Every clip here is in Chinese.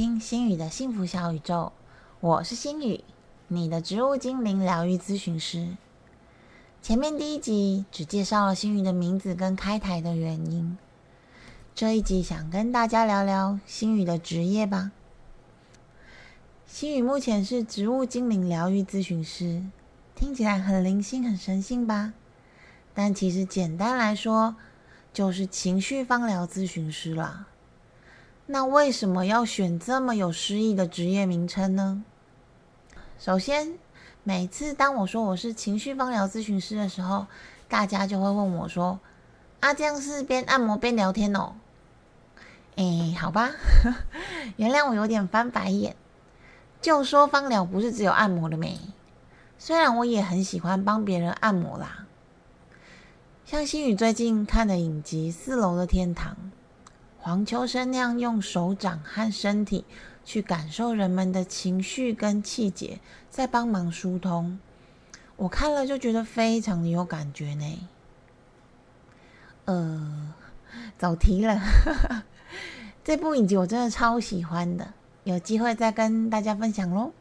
听心宇的幸福小宇宙，我是心宇，你的植物精灵疗愈咨询师。前面第一集只介绍了心宇的名字跟开台的原因，这一集想跟大家聊聊心宇的职业吧。心宇目前是植物精灵疗愈咨询师，听起来很灵性、很神性吧？但其实简单来说，就是情绪方疗咨询师了。那为什么要选这么有诗意的职业名称呢？首先，每次当我说我是情绪芳疗咨询师的时候，大家就会问我说：“啊，这样是边按摩边聊天哦？”哎，好吧，原谅我有点翻白眼。就说芳疗不是只有按摩的没，虽然我也很喜欢帮别人按摩啦。像心宇最近看的影集《四楼的天堂》。黄秋生那样用手掌和身体去感受人们的情绪跟气节，在帮忙疏通，我看了就觉得非常的有感觉呢。呃，走题了，这部影集我真的超喜欢的，有机会再跟大家分享喽。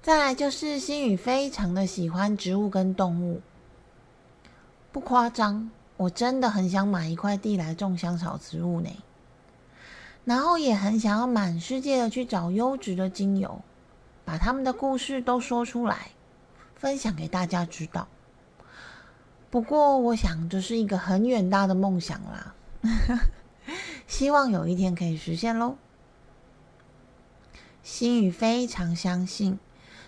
再来就是心宇非常的喜欢植物跟动物，不夸张。我真的很想买一块地来种香草植物呢，然后也很想要满世界的去找优质的精油，把他们的故事都说出来，分享给大家知道。不过，我想这是一个很远大的梦想啦，希望有一天可以实现喽。心宇非常相信，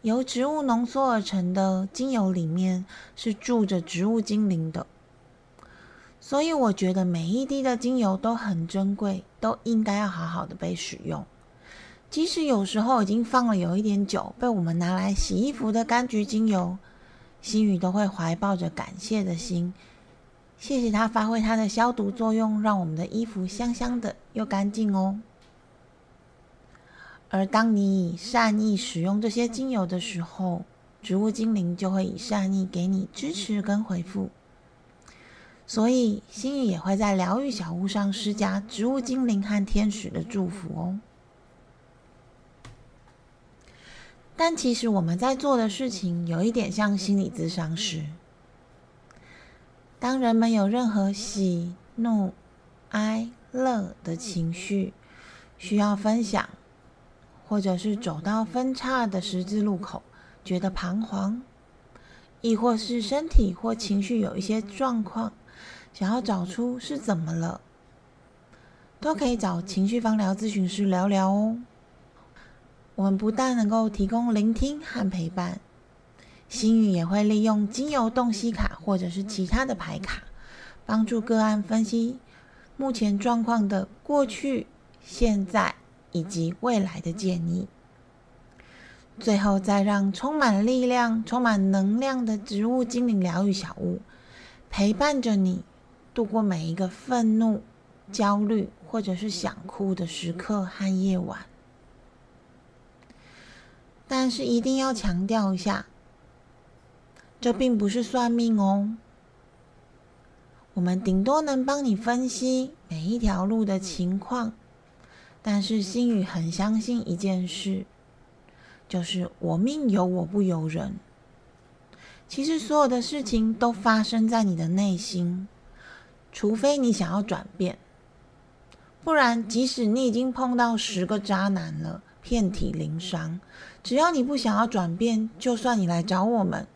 由植物浓缩而成的精油里面是住着植物精灵的。所以我觉得每一滴的精油都很珍贵，都应该要好好的被使用。即使有时候已经放了有一点久，被我们拿来洗衣服的柑橘精油，心宇都会怀抱着感谢的心，谢谢它发挥它的消毒作用，让我们的衣服香香的又干净哦。而当你以善意使用这些精油的时候，植物精灵就会以善意给你支持跟回复。所以，心宇也会在疗愈小屋上施加植物精灵和天使的祝福哦。但其实我们在做的事情有一点像心理咨商师。当人们有任何喜怒哀乐的情绪需要分享，或者是走到分叉的十字路口，觉得彷徨，亦或是身体或情绪有一些状况。想要找出是怎么了，都可以找情绪方疗咨询师聊聊哦。我们不但能够提供聆听和陪伴，心语也会利用精油洞悉卡或者是其他的牌卡，帮助个案分析目前状况的过去、现在以及未来的建议，最后再让充满力量、充满能量的植物精灵疗愈小屋陪伴着你。度过每一个愤怒、焦虑或者是想哭的时刻和夜晚，但是一定要强调一下，这并不是算命哦。我们顶多能帮你分析每一条路的情况，但是心宇很相信一件事，就是我命由我不由人。其实所有的事情都发生在你的内心。除非你想要转变，不然即使你已经碰到十个渣男了，遍体鳞伤，只要你不想要转变，就算你来找我们，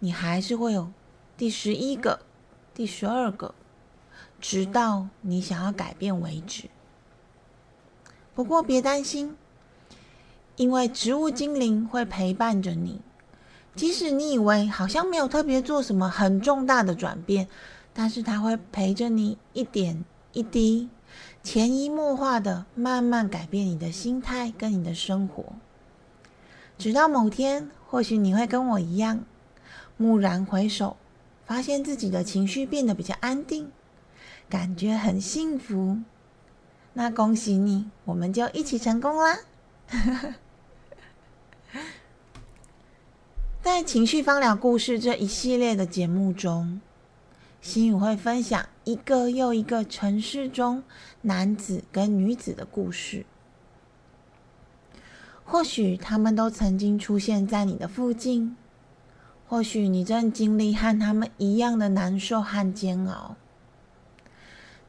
你还是会有第十一个、第十二个，直到你想要改变为止。不过别担心，因为植物精灵会陪伴着你，即使你以为好像没有特别做什么很重大的转变。但是他会陪着你一点一滴，潜移默化的慢慢改变你的心态跟你的生活，直到某天，或许你会跟我一样，蓦然回首，发现自己的情绪变得比较安定，感觉很幸福。那恭喜你，我们就一起成功啦！在情绪方疗故事这一系列的节目中。心语会分享一个又一个城市中男子跟女子的故事。或许他们都曾经出现在你的附近，或许你正经历和他们一样的难受和煎熬。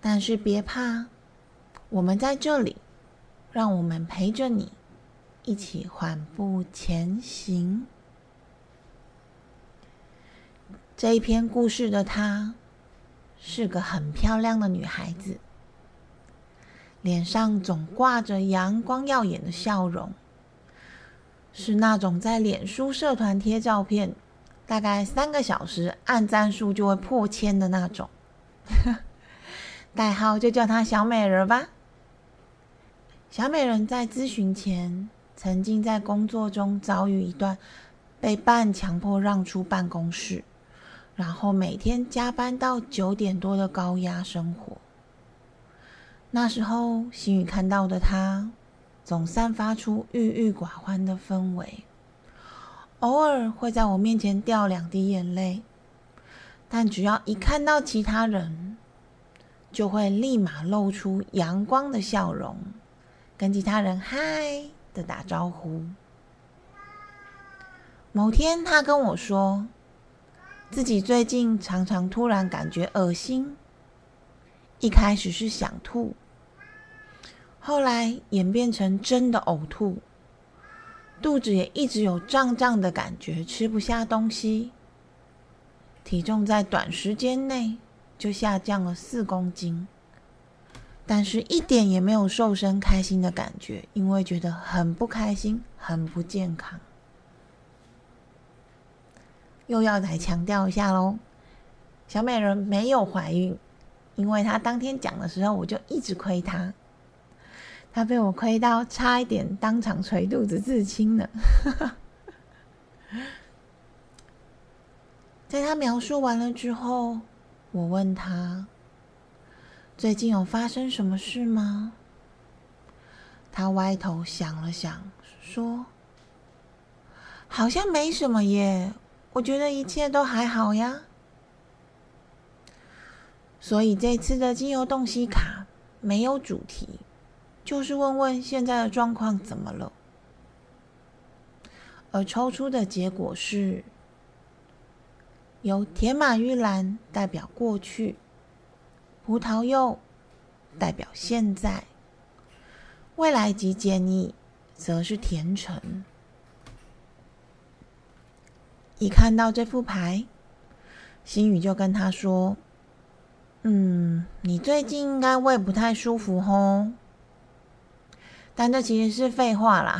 但是别怕，我们在这里，让我们陪着你，一起缓步前行。这一篇故事的他，是个很漂亮的女孩子，脸上总挂着阳光耀眼的笑容。是那种在脸书社团贴照片，大概三个小时按赞数就会破千的那种，代号就叫她小美人吧。小美人在咨询前，曾经在工作中遭遇一段被半强迫让出办公室，然后每天加班到九点多的高压生活。那时候，心宇看到的他。总散发出郁郁寡欢的氛围，偶尔会在我面前掉两滴眼泪，但只要一看到其他人，就会立马露出阳光的笑容，跟其他人嗨的打招呼。某天，他跟我说，自己最近常常突然感觉恶心，一开始是想吐。后来演变成真的呕吐，肚子也一直有胀胀的感觉，吃不下东西，体重在短时间内就下降了四公斤，但是一点也没有瘦身开心的感觉，因为觉得很不开心，很不健康。又要来强调一下喽，小美人没有怀孕，因为她当天讲的时候，我就一直亏她。她被我亏到差一点当场捶肚子自清呢。在她描述完了之后，我问她：“最近有发生什么事吗？”她歪头想了想，说：“好像没什么耶，我觉得一切都还好呀。”所以这次的精油洞悉卡没有主题。就是问问现在的状况怎么了，而抽出的结果是，由铁马玉兰代表过去，葡萄柚代表现在，未来及建议则是甜橙。一看到这副牌，心宇就跟他说：“嗯，你最近应该胃不太舒服吼。”但这其实是废话啦，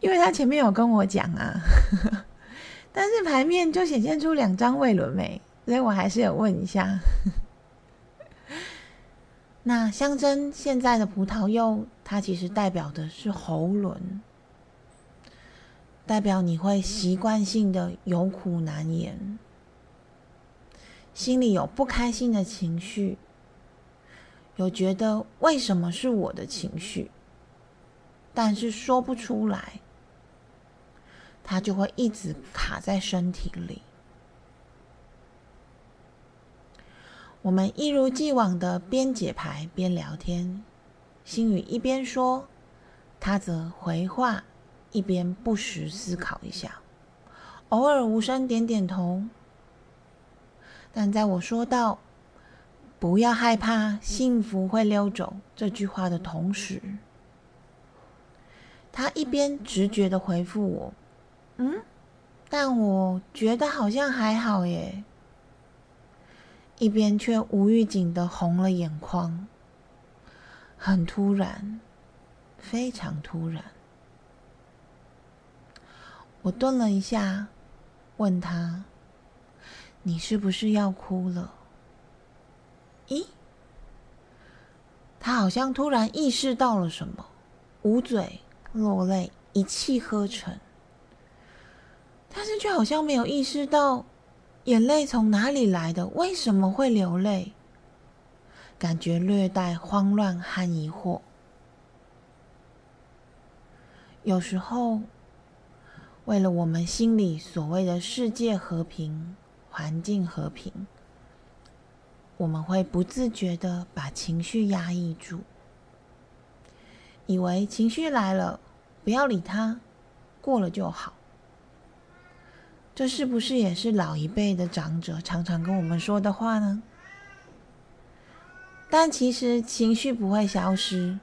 因为他前面有跟我讲啊，但是牌面就显现出两张胃轮没，所以我还是有问一下。那象征现在的葡萄柚，它其实代表的是喉轮，代表你会习惯性的有苦难言，心里有不开心的情绪。有觉得为什么是我的情绪，但是说不出来，它就会一直卡在身体里。我们一如既往的边解牌边聊天，心语一边说，他则回话，一边不时思考一下，偶尔无声点点头。但在我说到。不要害怕，幸福会溜走。这句话的同时，他一边直觉的回复我：“嗯，但我觉得好像还好耶。”一边却无预警的红了眼眶，很突然，非常突然。我顿了一下，问他：“你是不是要哭了？”咦，他好像突然意识到了什么，捂嘴落泪，一气呵成。但是却好像没有意识到眼泪从哪里来的，为什么会流泪，感觉略带慌乱和疑惑。有时候，为了我们心里所谓的世界和平、环境和平。我们会不自觉的把情绪压抑住，以为情绪来了，不要理它，过了就好。这是不是也是老一辈的长者常常跟我们说的话呢？但其实情绪不会消失，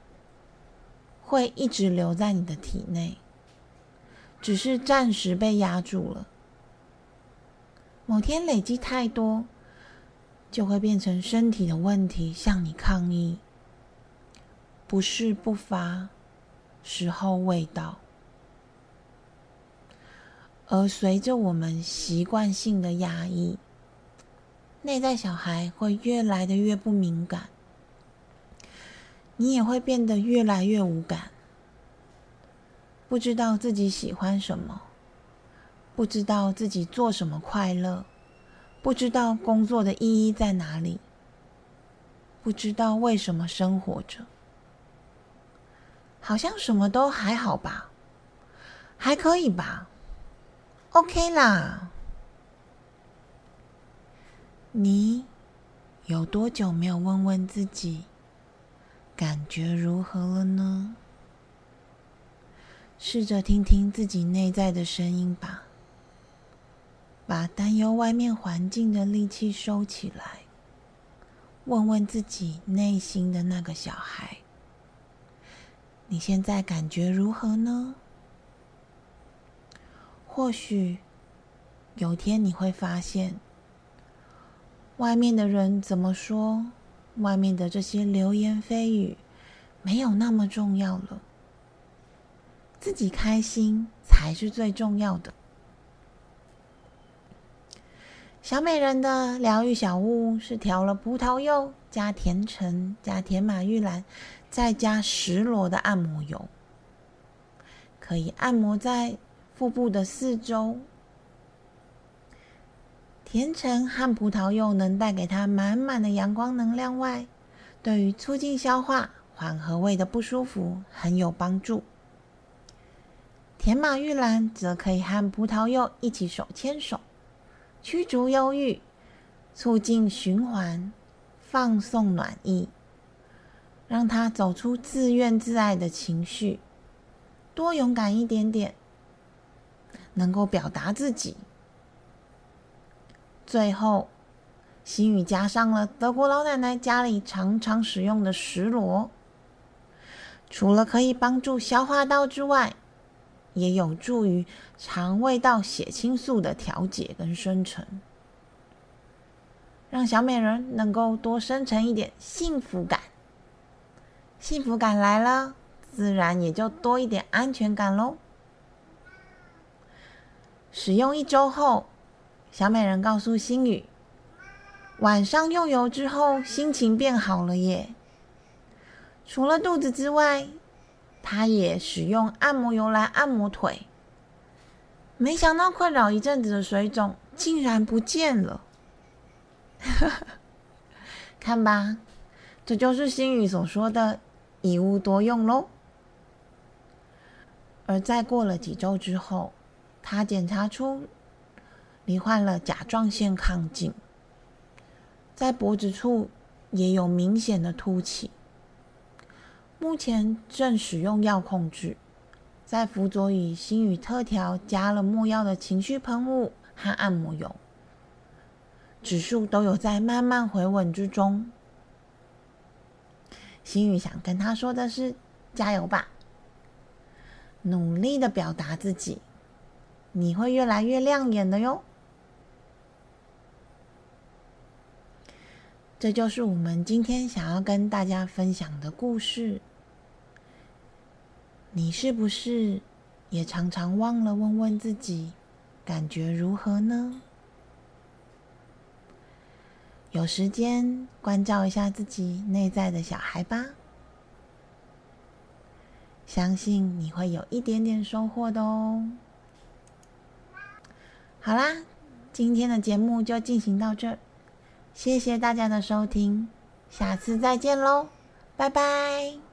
会一直留在你的体内，只是暂时被压住了。某天累积太多。就会变成身体的问题向你抗议，不是不发，时候未到。而随着我们习惯性的压抑，内在小孩会越来的越不敏感，你也会变得越来越无感，不知道自己喜欢什么，不知道自己做什么快乐。不知道工作的意义在哪里，不知道为什么生活着，好像什么都还好吧，还可以吧，OK 啦。你有多久没有问问自己，感觉如何了呢？试着听听自己内在的声音吧。把担忧外面环境的力气收起来，问问自己内心的那个小孩：你现在感觉如何呢？或许有天你会发现，外面的人怎么说，外面的这些流言蜚语没有那么重要了，自己开心才是最重要的。小美人的疗愈小屋是调了葡萄柚加甜橙加甜马玉兰，再加石螺的按摩油，可以按摩在腹部的四周。甜橙和葡萄柚能带给他满满的阳光能量外，对于促进消化、缓和胃的不舒服很有帮助。甜马玉兰则可以和葡萄柚一起手牵手。驱逐忧郁，促进循环，放送暖意，让他走出自怨自艾的情绪，多勇敢一点点，能够表达自己。最后，心语加上了德国老奶奶家里常常使用的石螺，除了可以帮助消化道之外，也有助于肠胃道血清素的调节跟生成，让小美人能够多生成一点幸福感。幸福感来了，自然也就多一点安全感喽。使用一周后，小美人告诉心宇，晚上用油之后心情变好了耶。除了肚子之外。他也使用按摩油来按摩腿，没想到困扰一阵子的水肿竟然不见了。看吧，这就是心语所说的“一物多用”喽。而在过了几周之后，他检查出罹患了甲状腺亢进，在脖子处也有明显的凸起。目前正使用药控制，在辅佐以心语特调加了墨药的情绪喷雾和按摩油，指数都有在慢慢回稳之中。心语想跟他说的是：加油吧，努力的表达自己，你会越来越亮眼的哟。这就是我们今天想要跟大家分享的故事。你是不是也常常忘了问问自己，感觉如何呢？有时间关照一下自己内在的小孩吧，相信你会有一点点收获的哦。好啦，今天的节目就进行到这。谢谢大家的收听，下次再见喽，拜拜。